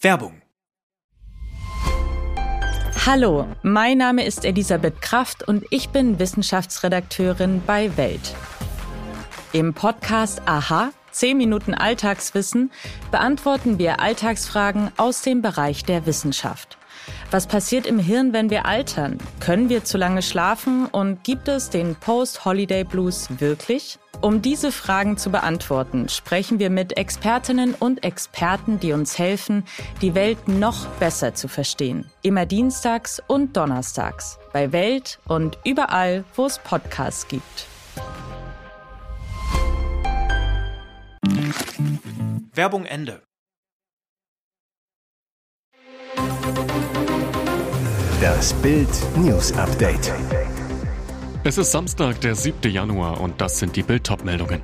Werbung. Hallo, mein Name ist Elisabeth Kraft und ich bin Wissenschaftsredakteurin bei Welt. Im Podcast Aha, 10 Minuten Alltagswissen, beantworten wir Alltagsfragen aus dem Bereich der Wissenschaft. Was passiert im Hirn, wenn wir altern? Können wir zu lange schlafen und gibt es den Post-Holiday Blues wirklich? Um diese Fragen zu beantworten, sprechen wir mit Expertinnen und Experten, die uns helfen, die Welt noch besser zu verstehen. Immer dienstags und donnerstags bei Welt und überall, wo es Podcasts gibt. Werbung Ende. Das Bild News Update. Es ist Samstag, der 7. Januar und das sind die Bild meldungen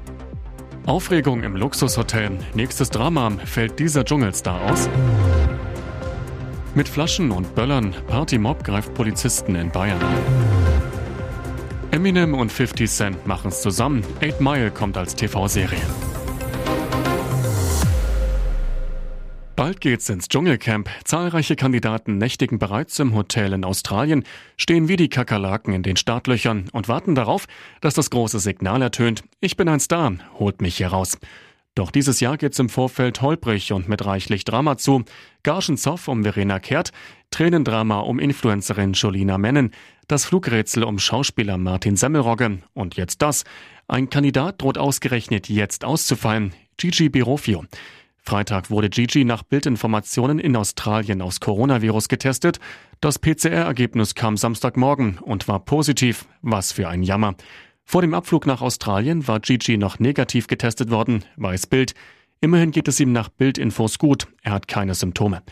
Aufregung im Luxushotel. Nächstes Drama. Fällt dieser Dschungelstar aus? Mit Flaschen und Böllern. Partymob greift Polizisten in Bayern Eminem und 50 Cent machen es zusammen. 8 Mile kommt als TV-Serie. Bald geht's ins Dschungelcamp. Zahlreiche Kandidaten nächtigen bereits im Hotel in Australien, stehen wie die Kakerlaken in den Startlöchern und warten darauf, dass das große Signal ertönt. Ich bin ein Star, holt mich hier raus. Doch dieses Jahr geht's im Vorfeld holprig und mit reichlich Drama zu. Gagenzoff um Verena Kehrt, Tränendrama um Influencerin Jolina Mennen, das Flugrätsel um Schauspieler Martin Semmelrogge und jetzt das. Ein Kandidat droht ausgerechnet jetzt auszufallen. Gigi Birofio. Freitag wurde Gigi nach Bildinformationen in Australien aus Coronavirus getestet. Das PCR-Ergebnis kam Samstagmorgen und war positiv. Was für ein Jammer. Vor dem Abflug nach Australien war Gigi noch negativ getestet worden, weiß Bild. Immerhin geht es ihm nach Bildinfos gut. Er hat keine Symptome.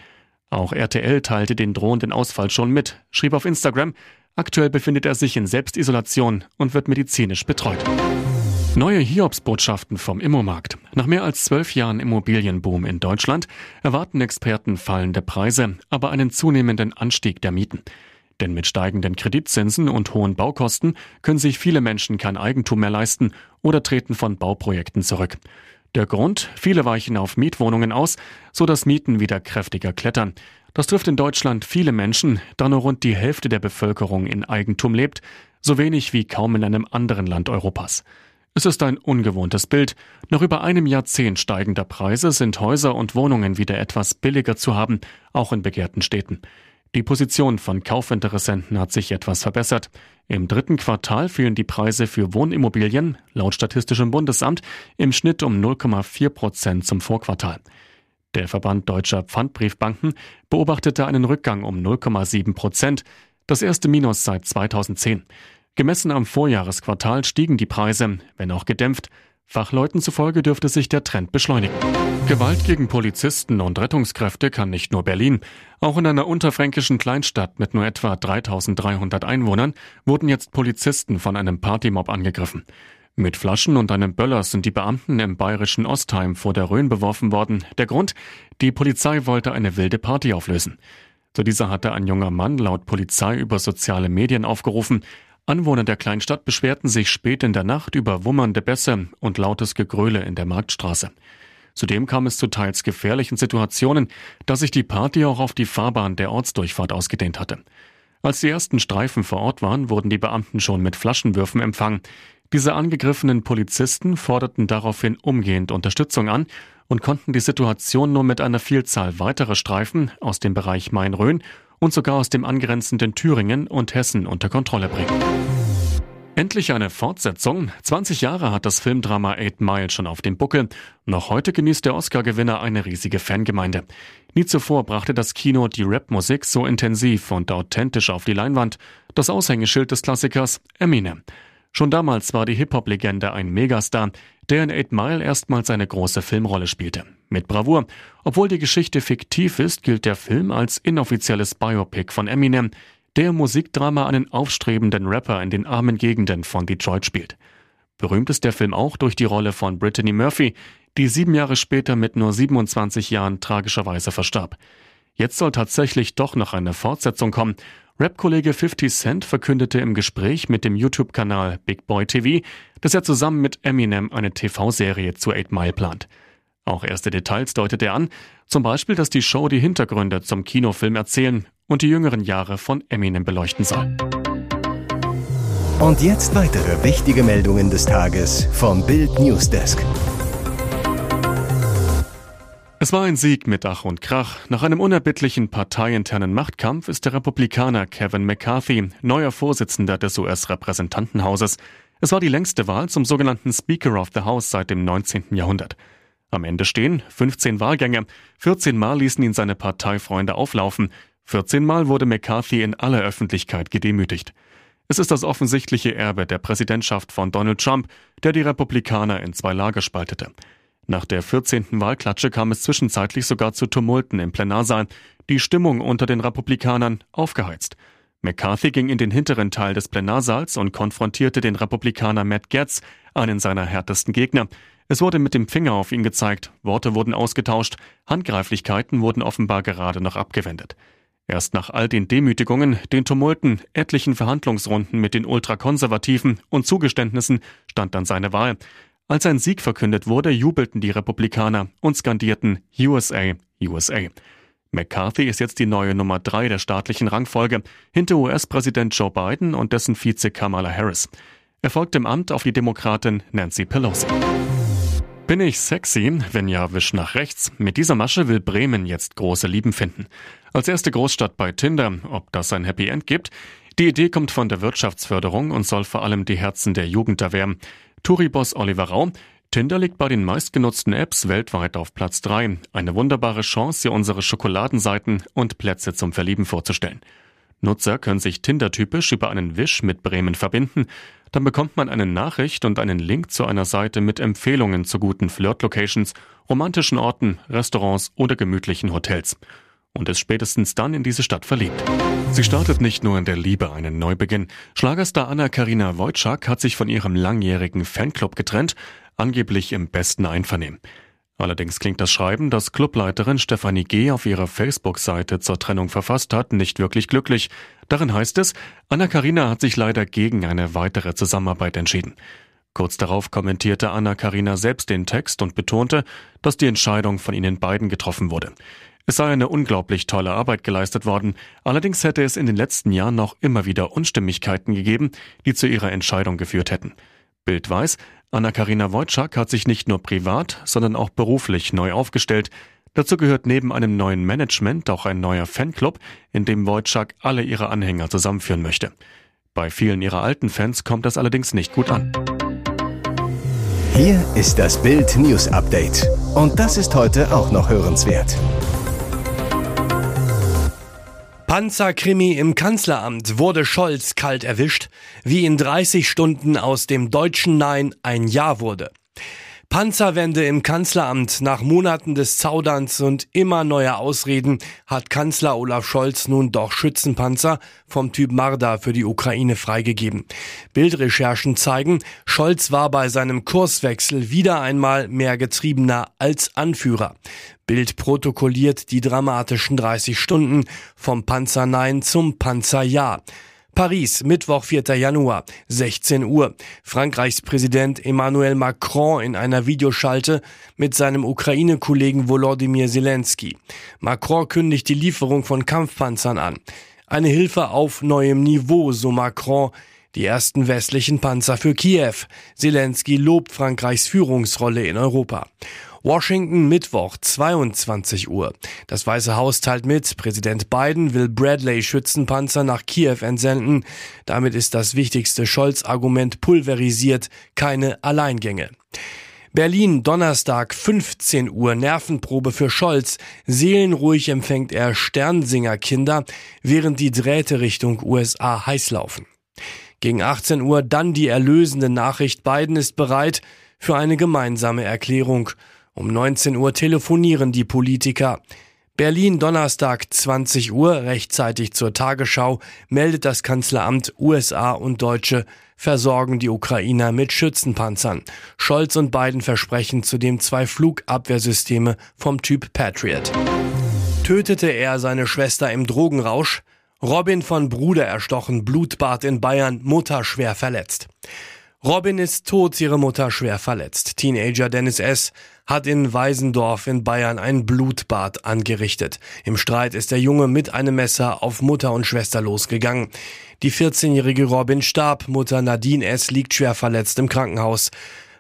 Auch RTL teilte den drohenden Ausfall schon mit, schrieb auf Instagram, aktuell befindet er sich in Selbstisolation und wird medizinisch betreut. Neue Hiobsbotschaften vom Immomarkt. Nach mehr als zwölf Jahren Immobilienboom in Deutschland erwarten Experten fallende Preise, aber einen zunehmenden Anstieg der Mieten. Denn mit steigenden Kreditzinsen und hohen Baukosten können sich viele Menschen kein Eigentum mehr leisten oder treten von Bauprojekten zurück. Der Grund? Viele weichen auf Mietwohnungen aus, so dass Mieten wieder kräftiger klettern. Das trifft in Deutschland viele Menschen, da nur rund die Hälfte der Bevölkerung in Eigentum lebt, so wenig wie kaum in einem anderen Land Europas. Es ist ein ungewohntes Bild. Nach über einem Jahrzehnt steigender Preise sind Häuser und Wohnungen wieder etwas billiger zu haben, auch in begehrten Städten. Die Position von Kaufinteressenten hat sich etwas verbessert. Im dritten Quartal fielen die Preise für Wohnimmobilien, laut Statistischem Bundesamt, im Schnitt um 0,4 Prozent zum Vorquartal. Der Verband deutscher Pfandbriefbanken beobachtete einen Rückgang um 0,7 Prozent, das erste Minus seit 2010. Gemessen am Vorjahresquartal stiegen die Preise, wenn auch gedämpft. Fachleuten zufolge dürfte sich der Trend beschleunigen. Gewalt gegen Polizisten und Rettungskräfte kann nicht nur Berlin. Auch in einer unterfränkischen Kleinstadt mit nur etwa 3300 Einwohnern wurden jetzt Polizisten von einem Partymob angegriffen. Mit Flaschen und einem Böller sind die Beamten im bayerischen Ostheim vor der Rhön beworfen worden. Der Grund? Die Polizei wollte eine wilde Party auflösen. Zu dieser hatte ein junger Mann laut Polizei über soziale Medien aufgerufen. Anwohner der Kleinstadt beschwerten sich spät in der Nacht über wummernde Bässe und lautes Gegröle in der Marktstraße. Zudem kam es zu teils gefährlichen Situationen, da sich die Party auch auf die Fahrbahn der Ortsdurchfahrt ausgedehnt hatte. Als die ersten Streifen vor Ort waren, wurden die Beamten schon mit Flaschenwürfen empfangen. Diese angegriffenen Polizisten forderten daraufhin umgehend Unterstützung an und konnten die Situation nur mit einer Vielzahl weiterer Streifen aus dem Bereich Main-Rhön und sogar aus dem angrenzenden Thüringen und Hessen unter Kontrolle bringen. Endlich eine Fortsetzung. 20 Jahre hat das Filmdrama Eight Mile schon auf dem Buckel. Noch heute genießt der Oscar-Gewinner eine riesige Fangemeinde. Nie zuvor brachte das Kino die Rapmusik so intensiv und authentisch auf die Leinwand. Das Aushängeschild des Klassikers Eminem. Schon damals war die Hip-Hop-Legende ein Megastar, der in Eight Mile erstmals eine große Filmrolle spielte. Mit Bravour. Obwohl die Geschichte fiktiv ist, gilt der Film als inoffizielles Biopic von Eminem, der Musikdrama einen aufstrebenden Rapper in den armen Gegenden von Detroit spielt. Berühmt ist der Film auch durch die Rolle von Brittany Murphy, die sieben Jahre später mit nur 27 Jahren tragischerweise verstarb. Jetzt soll tatsächlich doch noch eine Fortsetzung kommen Rap-Kollege 50 Cent verkündete im Gespräch mit dem YouTube-Kanal Big Boy TV, dass er zusammen mit Eminem eine TV-Serie zu 8 Mile plant. Auch erste Details deutet er an, zum Beispiel, dass die Show die Hintergründe zum Kinofilm erzählen und die jüngeren Jahre von Eminem beleuchten soll. Und jetzt weitere wichtige Meldungen des Tages vom Bild Newsdesk. Es war ein Sieg mit Ach und Krach. Nach einem unerbittlichen parteiinternen Machtkampf ist der Republikaner Kevin McCarthy neuer Vorsitzender des US-Repräsentantenhauses. Es war die längste Wahl zum sogenannten Speaker of the House seit dem 19. Jahrhundert. Am Ende stehen 15 Wahlgänge. 14 Mal ließen ihn seine Parteifreunde auflaufen. 14 Mal wurde McCarthy in aller Öffentlichkeit gedemütigt. Es ist das offensichtliche Erbe der Präsidentschaft von Donald Trump, der die Republikaner in zwei Lager spaltete. Nach der 14. Wahlklatsche kam es zwischenzeitlich sogar zu Tumulten im Plenarsaal, die Stimmung unter den Republikanern aufgeheizt. McCarthy ging in den hinteren Teil des Plenarsaals und konfrontierte den Republikaner Matt Getz, einen seiner härtesten Gegner. Es wurde mit dem Finger auf ihn gezeigt, Worte wurden ausgetauscht, Handgreiflichkeiten wurden offenbar gerade noch abgewendet. Erst nach all den Demütigungen, den Tumulten, etlichen Verhandlungsrunden mit den Ultrakonservativen und Zugeständnissen stand dann seine Wahl. Als ein Sieg verkündet wurde, jubelten die Republikaner und skandierten USA, USA. McCarthy ist jetzt die neue Nummer drei der staatlichen Rangfolge, hinter US-Präsident Joe Biden und dessen Vize Kamala Harris. Er folgt im Amt auf die Demokratin Nancy Pelosi. Bin ich sexy? Wenn ja, wisch nach rechts. Mit dieser Masche will Bremen jetzt große Lieben finden. Als erste Großstadt bei Tinder, ob das ein Happy End gibt? Die Idee kommt von der Wirtschaftsförderung und soll vor allem die Herzen der Jugend erwärmen. Touri-Boss Oliver Rau, Tinder liegt bei den meistgenutzten Apps weltweit auf Platz 3. Eine wunderbare Chance, hier unsere Schokoladenseiten und Plätze zum Verlieben vorzustellen. Nutzer können sich Tinder-typisch über einen Wisch mit Bremen verbinden. Dann bekommt man eine Nachricht und einen Link zu einer Seite mit Empfehlungen zu guten Flirt-Locations, romantischen Orten, Restaurants oder gemütlichen Hotels. Und ist spätestens dann in diese Stadt verliebt. Sie startet nicht nur in der Liebe einen Neubeginn. Schlagerstar Anna-Karina Wojcik hat sich von ihrem langjährigen Fanclub getrennt, angeblich im besten Einvernehmen. Allerdings klingt das Schreiben, das Clubleiterin Stefanie G. auf ihrer Facebook-Seite zur Trennung verfasst hat, nicht wirklich glücklich. Darin heißt es, Anna-Karina hat sich leider gegen eine weitere Zusammenarbeit entschieden. Kurz darauf kommentierte Anna-Karina selbst den Text und betonte, dass die Entscheidung von ihnen beiden getroffen wurde. Es sei eine unglaublich tolle Arbeit geleistet worden, allerdings hätte es in den letzten Jahren noch immer wieder Unstimmigkeiten gegeben, die zu ihrer Entscheidung geführt hätten. Bild weiß, Anna-Karina Wojcik hat sich nicht nur privat, sondern auch beruflich neu aufgestellt. Dazu gehört neben einem neuen Management auch ein neuer Fanclub, in dem Wojcik alle ihre Anhänger zusammenführen möchte. Bei vielen ihrer alten Fans kommt das allerdings nicht gut an. Hier ist das Bild News Update. Und das ist heute auch noch hörenswert. Panzerkrimi im Kanzleramt wurde Scholz kalt erwischt, wie in 30 Stunden aus dem deutschen Nein ein Ja wurde. Panzerwende im Kanzleramt. Nach Monaten des Zauderns und immer neuer Ausreden hat Kanzler Olaf Scholz nun doch Schützenpanzer vom Typ Marder für die Ukraine freigegeben. Bildrecherchen zeigen, Scholz war bei seinem Kurswechsel wieder einmal mehr Getriebener als Anführer. Bild protokolliert die dramatischen 30 Stunden vom Panzer Nein zum Panzer Ja. Paris, Mittwoch, 4. Januar, 16 Uhr. Frankreichs Präsident Emmanuel Macron in einer Videoschalte mit seinem Ukraine-Kollegen Volodymyr Zelensky. Macron kündigt die Lieferung von Kampfpanzern an. Eine Hilfe auf neuem Niveau, so Macron. Die ersten westlichen Panzer für Kiew. Zelensky lobt Frankreichs Führungsrolle in Europa. Washington Mittwoch 22 Uhr. Das Weiße Haus teilt mit, Präsident Biden will Bradley Schützenpanzer nach Kiew entsenden. Damit ist das wichtigste Scholz-Argument pulverisiert, keine Alleingänge. Berlin, Donnerstag, 15 Uhr, Nervenprobe für Scholz. Seelenruhig empfängt er Sternsinger-Kinder, während die Drähte Richtung USA heiß laufen. Gegen 18 Uhr dann die erlösende Nachricht, Biden ist bereit für eine gemeinsame Erklärung. Um 19 Uhr telefonieren die Politiker. Berlin Donnerstag 20 Uhr, rechtzeitig zur Tagesschau, meldet das Kanzleramt USA und Deutsche versorgen die Ukrainer mit Schützenpanzern. Scholz und Biden versprechen zudem zwei Flugabwehrsysteme vom Typ Patriot. Tötete er seine Schwester im Drogenrausch? Robin von Bruder erstochen, Blutbad in Bayern, Mutter schwer verletzt. Robin ist tot, ihre Mutter schwer verletzt. Teenager Dennis S. hat in Weisendorf in Bayern ein Blutbad angerichtet. Im Streit ist der Junge mit einem Messer auf Mutter und Schwester losgegangen. Die 14-jährige Robin starb, Mutter Nadine S. liegt schwer verletzt im Krankenhaus.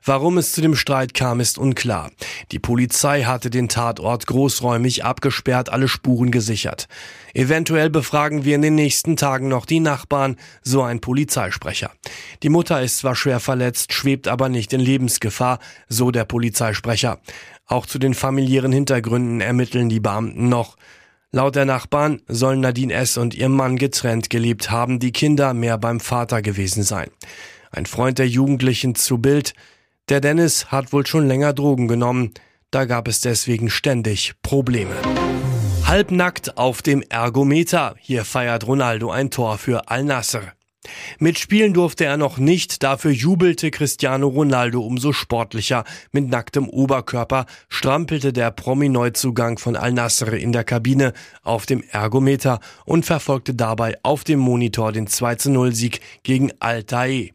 Warum es zu dem Streit kam, ist unklar. Die Polizei hatte den Tatort großräumig abgesperrt, alle Spuren gesichert. Eventuell befragen wir in den nächsten Tagen noch die Nachbarn, so ein Polizeisprecher. Die Mutter ist zwar schwer verletzt, schwebt aber nicht in Lebensgefahr, so der Polizeisprecher. Auch zu den familiären Hintergründen ermitteln die Beamten noch. Laut der Nachbarn sollen Nadine S. und ihr Mann getrennt gelebt haben, die Kinder mehr beim Vater gewesen sein. Ein Freund der Jugendlichen zu Bild, der Dennis hat wohl schon länger Drogen genommen, da gab es deswegen ständig Probleme. Halbnackt auf dem Ergometer, hier feiert Ronaldo ein Tor für Al-Nasser. Mitspielen durfte er noch nicht, dafür jubelte Cristiano Ronaldo umso sportlicher. Mit nacktem Oberkörper strampelte der Promi-Neuzugang von Al-Nassr in der Kabine auf dem Ergometer und verfolgte dabei auf dem Monitor den 2-0-Sieg gegen Al-Tae.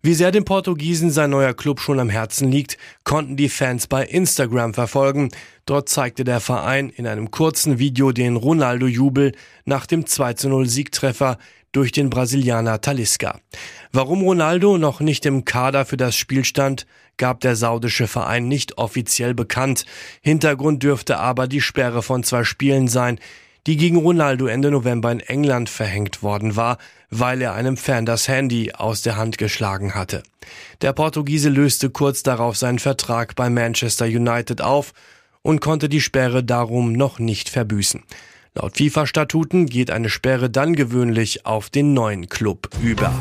Wie sehr dem Portugiesen sein neuer Club schon am Herzen liegt, konnten die Fans bei Instagram verfolgen. Dort zeigte der Verein in einem kurzen Video den Ronaldo-Jubel nach dem 2-0-Siegtreffer durch den Brasilianer Talisca. Warum Ronaldo noch nicht im Kader für das Spiel stand, gab der saudische Verein nicht offiziell bekannt. Hintergrund dürfte aber die Sperre von zwei Spielen sein, die gegen Ronaldo Ende November in England verhängt worden war, weil er einem Fan das Handy aus der Hand geschlagen hatte. Der Portugiese löste kurz darauf seinen Vertrag bei Manchester United auf und konnte die Sperre darum noch nicht verbüßen. Laut FIFA-Statuten geht eine Sperre dann gewöhnlich auf den neuen Club über.